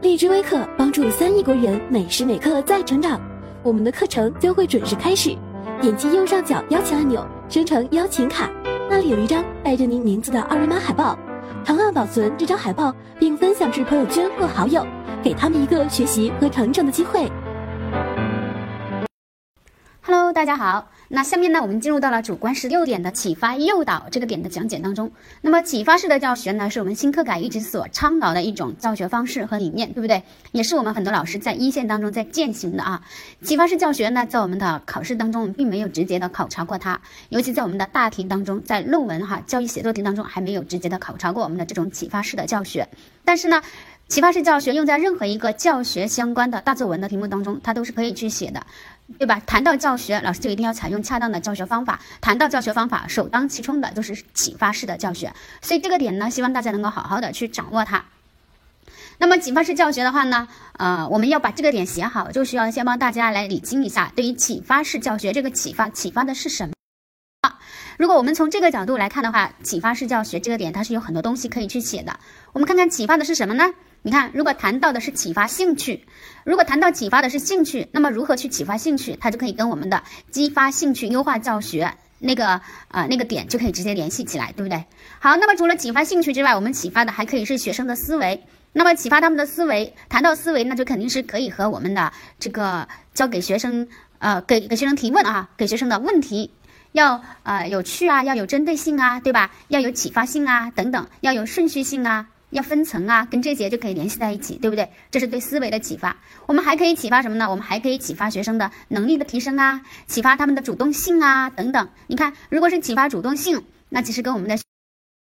荔枝微课帮助三亿国人每时每刻在成长。我们的课程将会准时开始，点击右上角邀请按钮，生成邀请卡，那里有一张带着您名字的二维码海报，长按保存这张海报，并分享至朋友圈或好友，给他们一个学习和成长的机会。Hello，大家好。那下面呢，我们进入到了主观十六点的启发诱导这个点的讲解当中。那么启发式的教学呢，是我们新课改一直所倡导的一种教学方式和理念，对不对？也是我们很多老师在一线当中在践行的啊。启发式教学呢，在我们的考试当中并没有直接的考察过它，尤其在我们的大题当中，在论文哈教育写作题当中还没有直接的考察过我们的这种启发式的教学。但是呢，启发式教学用在任何一个教学相关的大作文的题目当中，它都是可以去写的。对吧？谈到教学，老师就一定要采用恰当的教学方法。谈到教学方法，首当其冲的就是启发式的教学。所以这个点呢，希望大家能够好好的去掌握它。那么启发式教学的话呢，呃，我们要把这个点写好，就需要先帮大家来理清一下，对于启发式教学这个启发，启发的是什么？如果我们从这个角度来看的话，启发式教学这个点，它是有很多东西可以去写的。我们看看启发的是什么呢？你看，如果谈到的是启发兴趣，如果谈到启发的是兴趣，那么如何去启发兴趣，它就可以跟我们的激发兴趣、优化教学那个呃那个点就可以直接联系起来，对不对？好，那么除了启发兴趣之外，我们启发的还可以是学生的思维。那么启发他们的思维，谈到思维，那就肯定是可以和我们的这个教给学生呃给给学生提问啊，给学生的问题要呃有趣啊，要有针对性啊，对吧？要有启发性啊，等等，要有顺序性啊。要分层啊，跟这些就可以联系在一起，对不对？这是对思维的启发。我们还可以启发什么呢？我们还可以启发学生的能力的提升啊，启发他们的主动性啊，等等。你看，如果是启发主动性，那其实跟我们的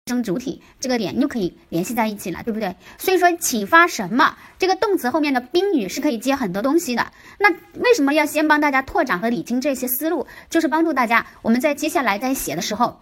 生主体这个点又可以联系在一起了，对不对？所以说，启发什么这个动词后面的宾语是可以接很多东西的。那为什么要先帮大家拓展和理清这些思路？就是帮助大家我们在接下来在写的时候。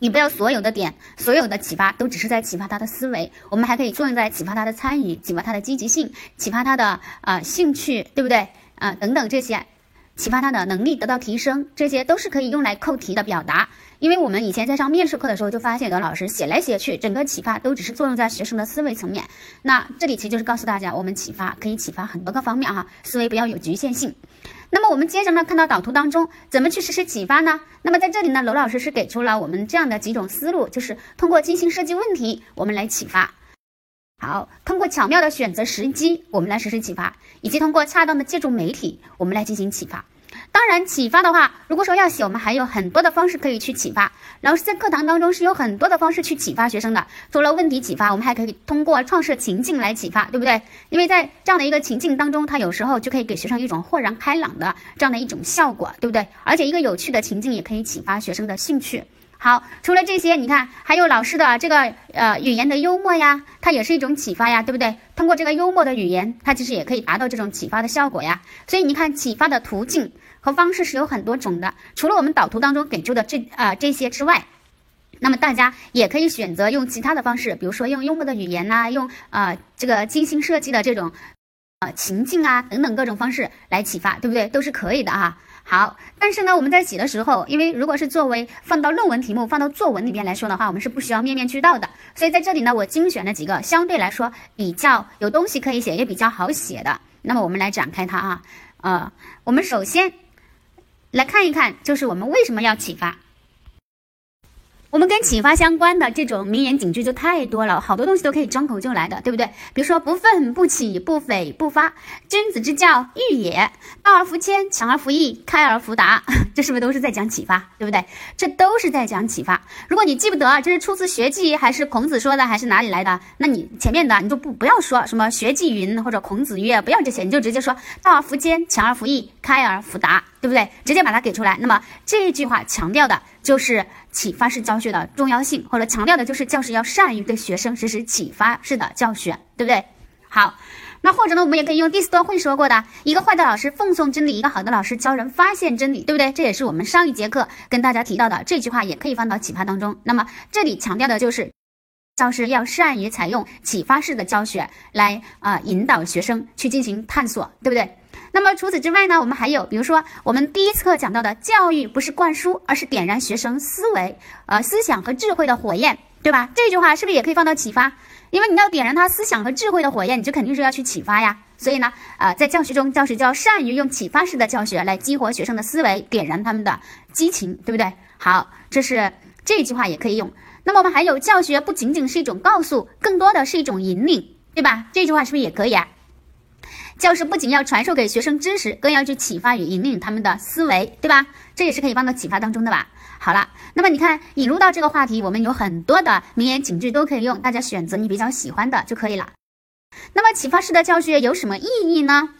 你不要所有的点，所有的启发都只是在启发他的思维，我们还可以作用在启发他的参与，启发他的积极性，启发他的啊兴趣，对不对？啊等等这些，启发他的能力得到提升，这些都是可以用来扣题的表达。因为我们以前在上面试课的时候就发现，有的老师写来写去，整个启发都只是作用在学生的思维层面。那这里其实就是告诉大家，我们启发可以启发很多个方面哈，思维不要有局限性。那么我们接着呢，看到导图当中怎么去实施启发呢？那么在这里呢，娄老师是给出了我们这样的几种思路，就是通过精心设计问题，我们来启发；好，通过巧妙的选择时机，我们来实施启发；以及通过恰当的借助媒体，我们来进行启发。当然，启发的话，如果说要写，我们还有很多的方式可以去启发。老师在课堂当中是有很多的方式去启发学生的。除了问题启发，我们还可以通过创设情境来启发，对不对？因为在这样的一个情境当中，它有时候就可以给学生一种豁然开朗的这样的一种效果，对不对？而且一个有趣的情境也可以启发学生的兴趣。好，除了这些，你看还有老师的这个呃语言的幽默呀，它也是一种启发呀，对不对？通过这个幽默的语言，它其实也可以达到这种启发的效果呀。所以你看，启发的途径方式是有很多种的。除了我们导图当中给出的这啊这些之外，那么大家也可以选择用其他的方式，比如说用幽默的语言呐，用啊这个精心设计的这种呃情境啊等等各种方式来启发，对不对？都是可以的啊。好，但是呢，我们在写的时候，因为如果是作为放到论文题目、放到作文里面来说的话，我们是不需要面面俱到的。所以在这里呢，我精选了几个相对来说比较有东西可以写，也比较好写的。那么我们来展开它啊，呃，我们首先来看一看，就是我们为什么要启发。我们跟启发相关的这种名言警句就太多了，好多东西都可以张口就来的，对不对？比如说不愤不启不悱不发，君子之教育也，道而弗谦，强而弗易，开而弗达，这是不是都是在讲启发，对不对？这都是在讲启发。如果你记不得这是出自《学记》还是孔子说的还是哪里来的，那你前面的你就不不要说什么《学记》云或者孔子曰，不要这些，你就直接说道而弗谦，强而弗易，开而弗达，对不对？直接把它给出来。那么这句话强调的就是。启发式教学的重要性，或者强调的就是教师要善于对学生实施启发式的教学，对不对？好，那或者呢，我们也可以用第四段会说过的一个坏的老师奉送真理，一个好的老师教人发现真理，对不对？这也是我们上一节课跟大家提到的这句话，也可以放到启发当中。那么这里强调的就是教师要善于采用启发式的教学来啊引导学生去进行探索，对不对？那么除此之外呢，我们还有，比如说我们第一次课讲到的教育不是灌输，而是点燃学生思维、呃思想和智慧的火焰。对吧？这句话是不是也可以放到启发？因为你要点燃他思想和智慧的火焰，你就肯定是要去启发呀。所以呢，呃，在教学中，教师就要善于用启发式的教学来激活学生的思维，点燃他们的激情，对不对？好，这是这句话也可以用。那么我们还有教学不仅仅是一种告诉，更多的是一种引领，对吧？这句话是不是也可以啊？教师不仅要传授给学生知识，更要去启发与引领他们的思维，对吧？这也是可以放到启发当中的吧？好了，那么你看引入到这个话题，我们有很多的名言警句都可以用，大家选择你比较喜欢的就可以了。那么启发式的教学有什么意义呢？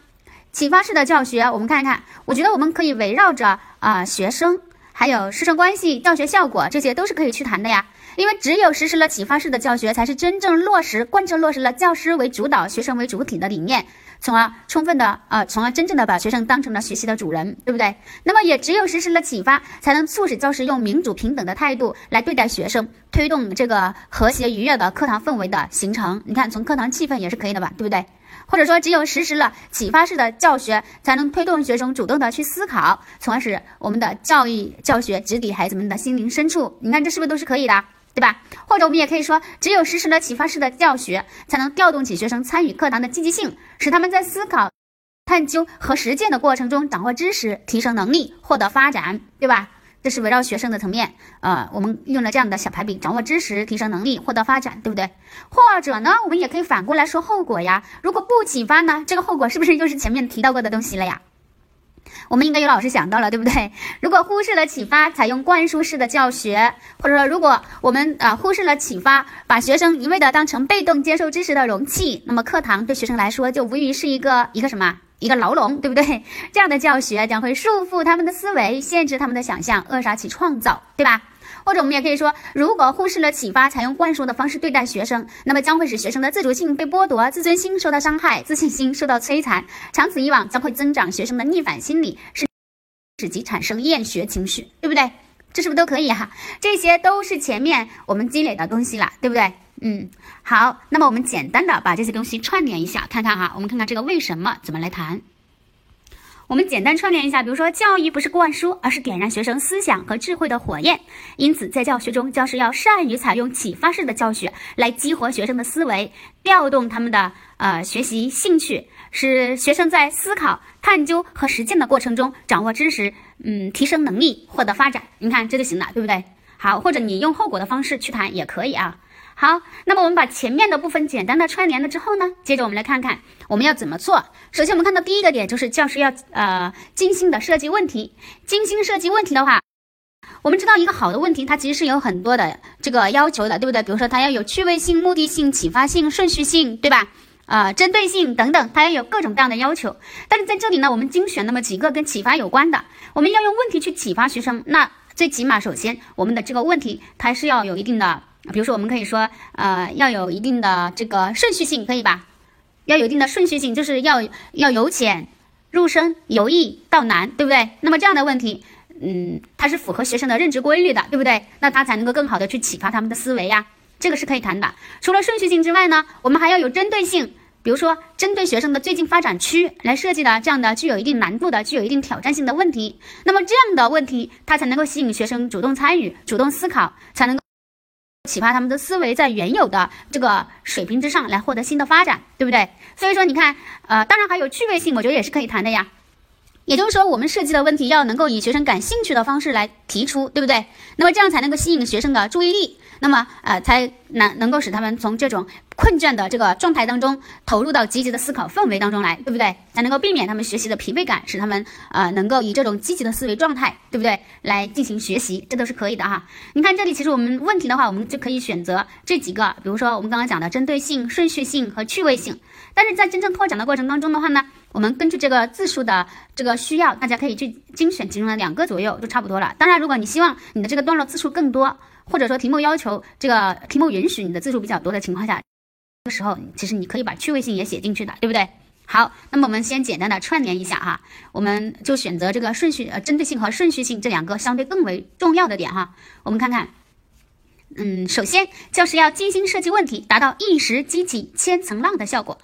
启发式的教学，我们看一看，我觉得我们可以围绕着啊学生，还有师生关系、教学效果，这些都是可以去谈的呀。因为只有实施了启发式的教学，才是真正落实贯彻落实了教师为主导、学生为主体的理念，从而充分的呃，从而真正的把学生当成了学习的主人，对不对？那么也只有实施了启发，才能促使教师用民主平等的态度来对待学生，推动这个和谐愉悦的课堂氛围的形成。你看，从课堂气氛也是可以的吧，对不对？或者说，只有实施了启发式的教学，才能推动学生主动的去思考，从而使我们的教育教学直抵孩子们的心灵深处。你看，这是不是都是可以的？对吧？或者我们也可以说，只有实施了启发式的教学，才能调动起学生参与课堂的积极性，使他们在思考、探究和实践的过程中掌握知识、提升能力、获得发展，对吧？这是围绕学生的层面，呃，我们用了这样的小排比：掌握知识、提升能力、获得发展，对不对？或者呢，我们也可以反过来说后果呀。如果不启发呢，这个后果是不是就是前面提到过的东西了呀？我们应该有老师想到了，对不对？如果忽视了启发，采用灌输式的教学，或者说如果我们啊忽视了启发，把学生一味的当成被动接受知识的容器，那么课堂对学生来说就无疑是一个一个什么一个牢笼，对不对？这样的教学将会束缚他们的思维，限制他们的想象，扼杀其创造，对吧？或者我们也可以说，如果忽视了启发，采用灌输的方式对待学生，那么将会使学生的自主性被剥夺，自尊心受到伤害，自信心受到摧残，长此以往将会增长学生的逆反心理，使使其产生厌学情绪，对不对？这是不是都可以哈？这些都是前面我们积累的东西了，对不对？嗯，好，那么我们简单的把这些东西串联一下，看看哈，我们看看这个为什么怎么来谈。我们简单串联一下，比如说，教育不是灌输，而是点燃学生思想和智慧的火焰。因此，在教学中，教师要善于采用启发式的教学来激活学生的思维，调动他们的呃学习兴趣，使学生在思考、探究和实践的过程中掌握知识，嗯，提升能力，获得发展。你看这就行了，对不对？好，或者你用后果的方式去谈也可以啊。好，那么我们把前面的部分简单的串联了之后呢，接着我们来看看我们要怎么做。首先，我们看到第一个点就是教师要呃精心的设计问题。精心设计问题的话，我们知道一个好的问题，它其实是有很多的这个要求的，对不对？比如说它要有趣味性、目的性、启发性、顺序性，对吧？啊，针对性等等，它要有各种各样的要求。但是在这里呢，我们精选那么几个跟启发有关的，我们要用问题去启发学生。那最起码，首先我们的这个问题它是要有一定的。比如说，我们可以说，呃，要有一定的这个顺序性，可以吧？要有一定的顺序性，就是要要由浅入深，由易到难，对不对？那么这样的问题，嗯，它是符合学生的认知规律的，对不对？那它才能够更好的去启发他们的思维呀，这个是可以谈的。除了顺序性之外呢，我们还要有针对性，比如说针对学生的最近发展区来设计的这样的具有一定难度的、具有一定挑战性的问题。那么这样的问题，它才能够吸引学生主动参与、主动思考，才能够。启发他们的思维在原有的这个水平之上来获得新的发展，对不对？所以说你看，呃，当然还有趣味性，我觉得也是可以谈的呀。也就是说，我们设计的问题要能够以学生感兴趣的方式来提出，对不对？那么这样才能够吸引学生的注意力。那么，呃，才能能够使他们从这种困倦的这个状态当中投入到积极的思考氛围当中来，对不对？才能够避免他们学习的疲惫感，使他们呃能够以这种积极的思维状态，对不对？来进行学习，这都是可以的哈。你看这里，其实我们问题的话，我们就可以选择这几个，比如说我们刚刚讲的针对性、顺序性和趣味性。但是在真正拓展的过程当中的话呢，我们根据这个字数的这个需要，大家可以去精选其中的两个左右就差不多了。当然，如果你希望你的这个段落字数更多，或者说题目要求这个题目允许你的字数比较多的情况下，这个时候其实你可以把趣味性也写进去的，对不对？好，那么我们先简单的串联一下哈，我们就选择这个顺序呃针对性和顺序性这两个相对更为重要的点哈。我们看看，嗯，首先教师要精心设计问题，达到一石激起千层浪的效果。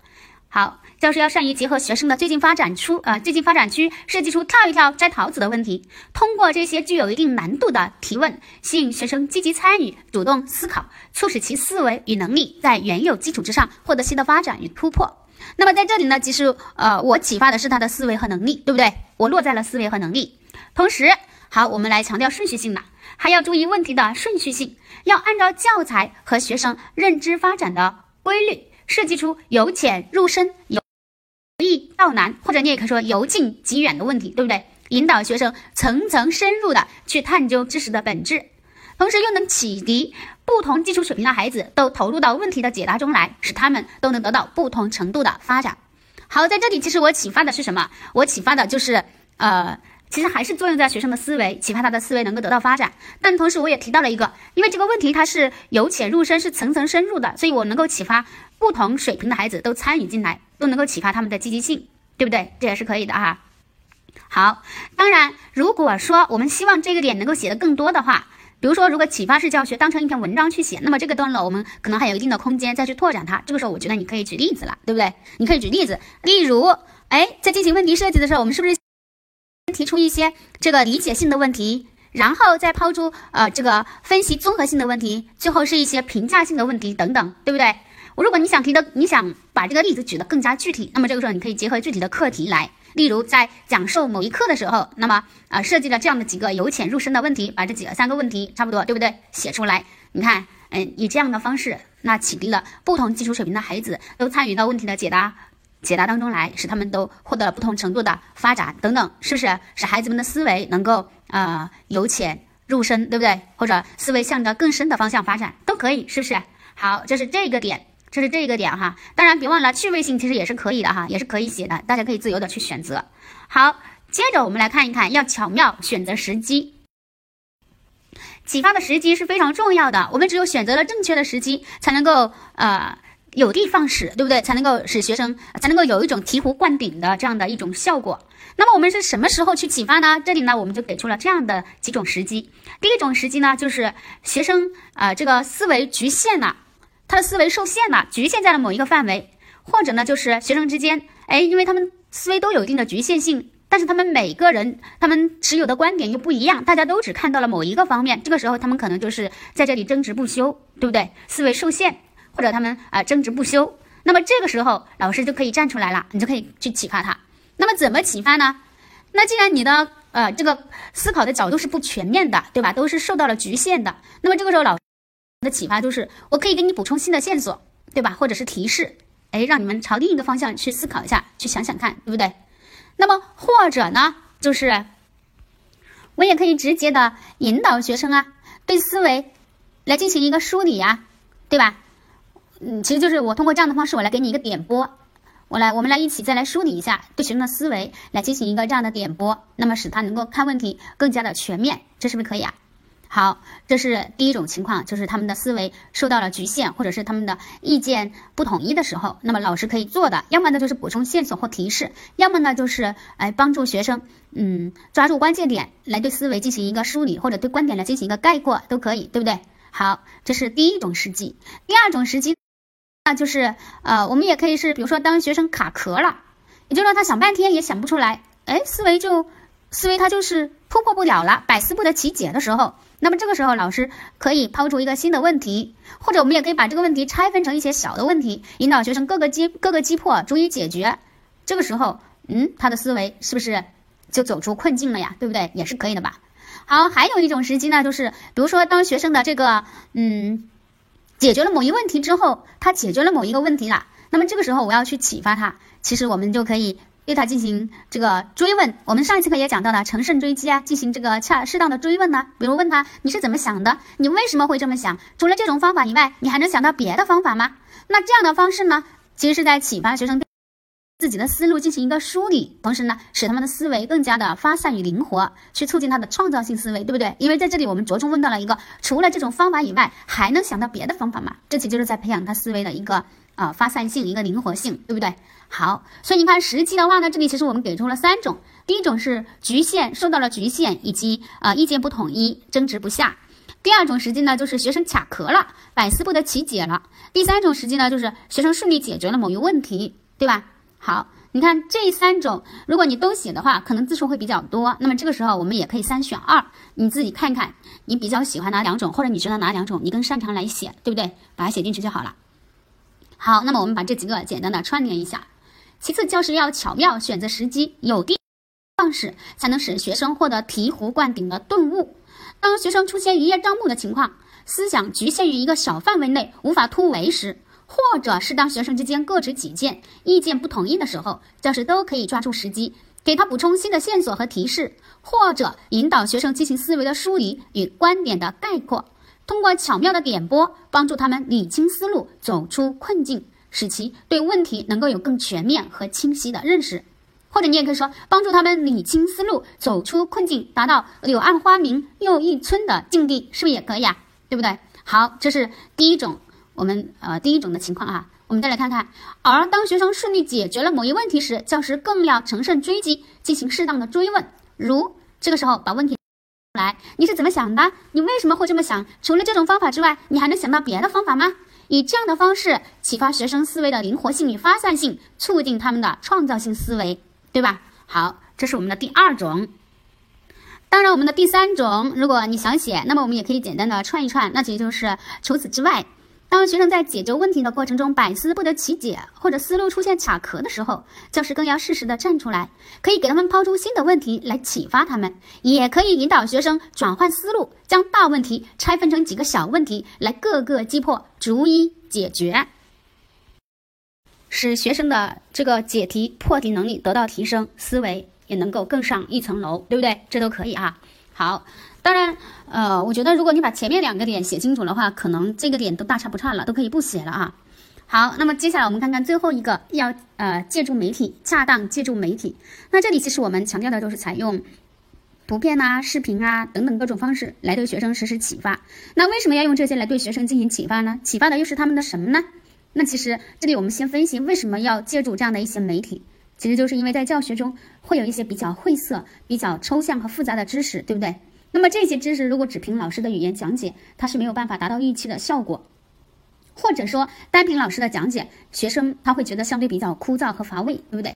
好，教师要善于结合学生的最近发展出呃最近发展区，设计出跳一跳摘桃子的问题，通过这些具有一定难度的提问，吸引学生积极参与、主动思考，促使其思维与能力在原有基础之上获得新的发展与突破。那么在这里呢，其实呃我启发的是他的思维和能力，对不对？我落在了思维和能力。同时，好，我们来强调顺序性了，还要注意问题的顺序性，要按照教材和学生认知发展的规律，设计出由浅入深、由易到难，或者你也可以说由近及远的问题，对不对？引导学生层层深入的去探究知识的本质，同时又能启迪不同基础水平的孩子都投入到问题的解答中来，使他们都能得到不同程度的发展。好，在这里其实我启发的是什么？我启发的就是呃。其实还是作用在学生的思维，启发他的思维能够得到发展。但同时我也提到了一个，因为这个问题它是由浅入深，是层层深入的，所以我能够启发不同水平的孩子都参与进来，都能够启发他们的积极性，对不对？这也是可以的哈。好，当然，如果说我们希望这个点能够写的更多的话，比如说如果启发式教学当成一篇文章去写，那么这个段落我们可能还有一定的空间再去拓展它。这个时候我觉得你可以举例子了，对不对？你可以举例子，例如，哎，在进行问题设计的时候，我们是不是？提出一些这个理解性的问题，然后再抛出呃这个分析综合性的问题，最后是一些评价性的问题等等，对不对？我如果你想提的，你想把这个例子举得更加具体，那么这个时候你可以结合具体的课题来，例如在讲授某一课的时候，那么啊设计了这样的几个由浅入深的问题，把这几个三个问题差不多，对不对？写出来，你看，嗯，以这样的方式，那启迪了不同基础水平的孩子都参与到问题的解答。解答当中来，使他们都获得了不同程度的发展等等，是不是？使孩子们的思维能够呃由浅入深，对不对？或者思维向着更深的方向发展，都可以，是不是？好，这是这个点，这是这个点哈。当然，别忘了趣味性其实也是可以的哈，也是可以写的，大家可以自由的去选择。好，接着我们来看一看，要巧妙选择时机，启发的时机是非常重要的。我们只有选择了正确的时机，才能够呃。有的放矢，对不对？才能够使学生才能够有一种醍醐灌顶的这样的一种效果。那么我们是什么时候去启发呢？这里呢，我们就给出了这样的几种时机。第一种时机呢，就是学生啊，这个思维局限了，他的思维受限了，局限在了某一个范围，或者呢，就是学生之间，哎，因为他们思维都有一定的局限性，但是他们每个人他们持有的观点又不一样，大家都只看到了某一个方面，这个时候他们可能就是在这里争执不休，对不对？思维受限。或者他们啊争执不休，那么这个时候老师就可以站出来了，你就可以去启发他。那么怎么启发呢？那既然你的呃这个思考的角度是不全面的，对吧？都是受到了局限的，那么这个时候老的启发就是我可以给你补充新的线索，对吧？或者是提示，哎，让你们朝另一个方向去思考一下，去想想看，对不对？那么或者呢，就是我也可以直接的引导学生啊，对思维来进行一个梳理呀，对吧？嗯，其实就是我通过这样的方式，我来给你一个点拨，我来，我们来一起再来梳理一下对学生的思维，来进行一个这样的点拨，那么使他能够看问题更加的全面，这是不是可以啊？好，这是第一种情况，就是他们的思维受到了局限，或者是他们的意见不统一的时候，那么老师可以做的，要么呢就是补充线索或提示，要么呢就是哎帮助学生，嗯，抓住关键点来对思维进行一个梳理，或者对观点来进行一个概括，都可以，对不对？好，这是第一种时机，第二种时机。那就是，呃，我们也可以是，比如说，当学生卡壳了，也就是说他想半天也想不出来，哎，思维就思维他就是突破不了了，百思不得其解的时候，那么这个时候老师可以抛出一个新的问题，或者我们也可以把这个问题拆分成一些小的问题，引导学生各个击各个击破，逐一解决。这个时候，嗯，他的思维是不是就走出困境了呀？对不对？也是可以的吧。好，还有一种时机呢，就是比如说当学生的这个，嗯。解决了某一问题之后，他解决了某一个问题了。那么这个时候，我要去启发他，其实我们就可以对他进行这个追问。我们上一次课也讲到了乘胜追击啊，进行这个恰适当的追问呢。比如问他你是怎么想的？你为什么会这么想？除了这种方法以外，你还能想到别的方法吗？那这样的方式呢，其实是在启发学生。自己的思路进行一个梳理，同时呢，使他们的思维更加的发散与灵活，去促进他的创造性思维，对不对？因为在这里我们着重问到了一个，除了这种方法以外，还能想到别的方法吗？这其实就是在培养他思维的一个呃发散性，一个灵活性，对不对？好，所以你看实际的话呢，这里其实我们给出了三种，第一种是局限，受到了局限以及呃意见不统一，争执不下；第二种时机呢，就是学生卡壳了，百思不得其解了；第三种时机呢，就是学生顺利解决了某一问题，对吧？好，你看这三种，如果你都写的话，可能字数会比较多。那么这个时候我们也可以三选二，你自己看看，你比较喜欢哪两种，或者你知道哪两种你更擅长来写，对不对？把它写进去就好了。好，那么我们把这几个简单的串联一下。其次，教师要巧妙选择时机，有的方式才能使学生获得醍醐灌顶的顿悟。当学生出现一叶障目的情况，思想局限于一个小范围内，无法突围时，或者是当学生之间各执己见、意见不统一的时候，教师都可以抓住时机，给他补充新的线索和提示，或者引导学生进行思维的梳理与观点的概括，通过巧妙的点拨，帮助他们理清思路，走出困境。使其对问题能够有更全面和清晰的认识，或者你也可以说帮助他们理清思路，走出困境，达到柳暗花明又一村的境地，是不是也可以啊？对不对？好，这是第一种，我们呃第一种的情况啊。我们再来看看，而当学生顺利解决了某一问题时，教师更要乘胜追击，进行适当的追问，如这个时候把问题来，你是怎么想的？你为什么会这么想？除了这种方法之外，你还能想到别的方法吗？以这样的方式启发学生思维的灵活性与发散性，促进他们的创造性思维，对吧？好，这是我们的第二种。当然，我们的第三种，如果你想写，那么我们也可以简单的串一串，那也就是除此之外。当学生在解决问题的过程中百思不得其解，或者思路出现卡壳的时候，教师更要适时的站出来，可以给他们抛出新的问题来启发他们，也可以引导学生转换思路，将大问题拆分成几个小问题来各个击破，逐一解决，使学生的这个解题破题能力得到提升，思维也能够更上一层楼，对不对？这都可以啊。好。当然，呃，我觉得如果你把前面两个点写清楚的话，可能这个点都大差不差了，都可以不写了啊。好，那么接下来我们看看最后一个，要呃借助媒体，恰当借助媒体。那这里其实我们强调的都是采用图片啊、视频啊等等各种方式来对学生实施启发。那为什么要用这些来对学生进行启发呢？启发的又是他们的什么呢？那其实这里我们先分析为什么要借助这样的一些媒体，其实就是因为在教学中会有一些比较晦涩、比较抽象和复杂的知识，对不对？那么这些知识如果只凭老师的语言讲解，它是没有办法达到预期的效果，或者说单凭老师的讲解，学生他会觉得相对比较枯燥和乏味，对不对？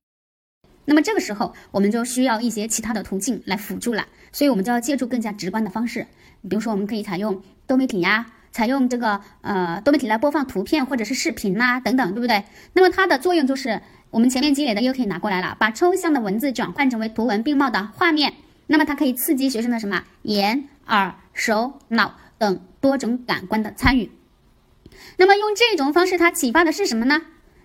那么这个时候我们就需要一些其他的途径来辅助了，所以我们就要借助更加直观的方式，比如说我们可以采用多媒体呀，采用这个呃多媒体来播放图片或者是视频呐等等，对不对？那么它的作用就是我们前面积累的又可以拿过来了，把抽象的文字转换成为图文并茂的画面。那么它可以刺激学生的什么眼、耳、手、脑等多种感官的参与。那么用这种方式，它启发的是什么呢？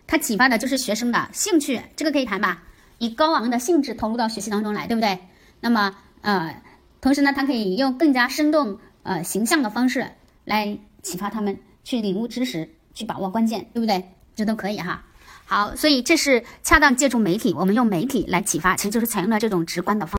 它启发的就是学生的兴趣，这个可以谈吧？以高昂的兴致投入到学习当中来，对不对？那么呃，同时呢，它可以用更加生动、呃形象的方式来启发他们去领悟知识，去把握关键，对不对？这都可以哈。好，所以这是恰当借助媒体，我们用媒体来启发，其实就是采用了这种直观的方。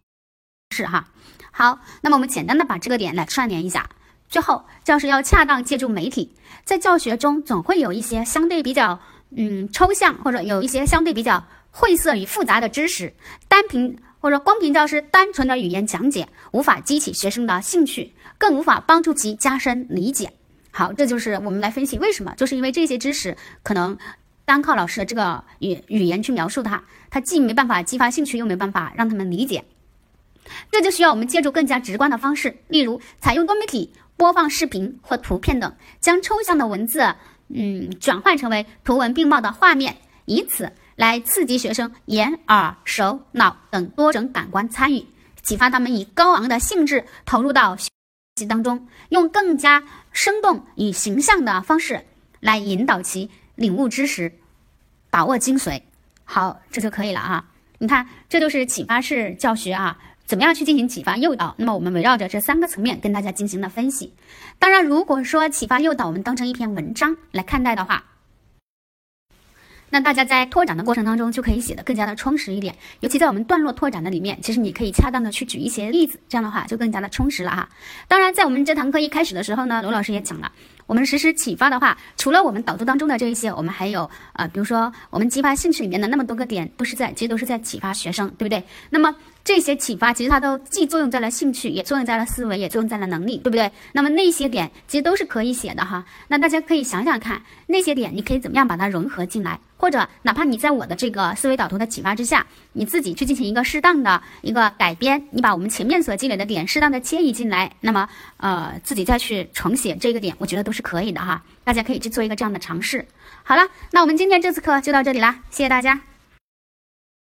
是哈，好，那么我们简单的把这个点来串联一下。最后，教师要恰当借助媒体，在教学中总会有一些相对比较嗯抽象，或者有一些相对比较晦涩与复杂的知识，单凭或者光凭教师单纯的语言讲解，无法激起学生的兴趣，更无法帮助其加深理解。好，这就是我们来分析为什么，就是因为这些知识可能单靠老师的这个语语言去描述它，它既没办法激发兴趣，又没办法让他们理解。这就需要我们借助更加直观的方式，例如采用多媒体播放视频或图片等，将抽象的文字，嗯，转换成为图文并茂的画面，以此来刺激学生眼、耳、手、脑等多种感官参与，启发他们以高昂的兴致投入到学习当中，用更加生动与形象的方式来引导其领悟知识，把握精髓。好，这就可以了啊！你看，这就是启发式教学啊。怎么样去进行启发诱导？那么我们围绕着这三个层面跟大家进行了分析。当然，如果说启发诱导我们当成一篇文章来看待的话，那大家在拓展的过程当中就可以写的更加的充实一点。尤其在我们段落拓展的里面，其实你可以恰当的去举一些例子，这样的话就更加的充实了哈。当然，在我们这堂课一开始的时候呢，罗老师也讲了。我们实施启发的话，除了我们导读当中的这一些，我们还有呃，比如说我们激发兴趣里面的那么多个点，都是在其实都是在启发学生，对不对？那么这些启发其实它都既作用在了兴趣，也作用在了思维，也作用在了能力，对不对？那么那些点其实都是可以写的哈。那大家可以想想看，那些点你可以怎么样把它融合进来，或者哪怕你在我的这个思维导图的启发之下，你自己去进行一个适当的一个改编，你把我们前面所积累的点适当的迁移进来，那么呃自己再去重写这个点，我觉得都是可以的哈。大家可以去做一个这样的尝试。好了，那我们今天这次课就到这里啦，谢谢大家。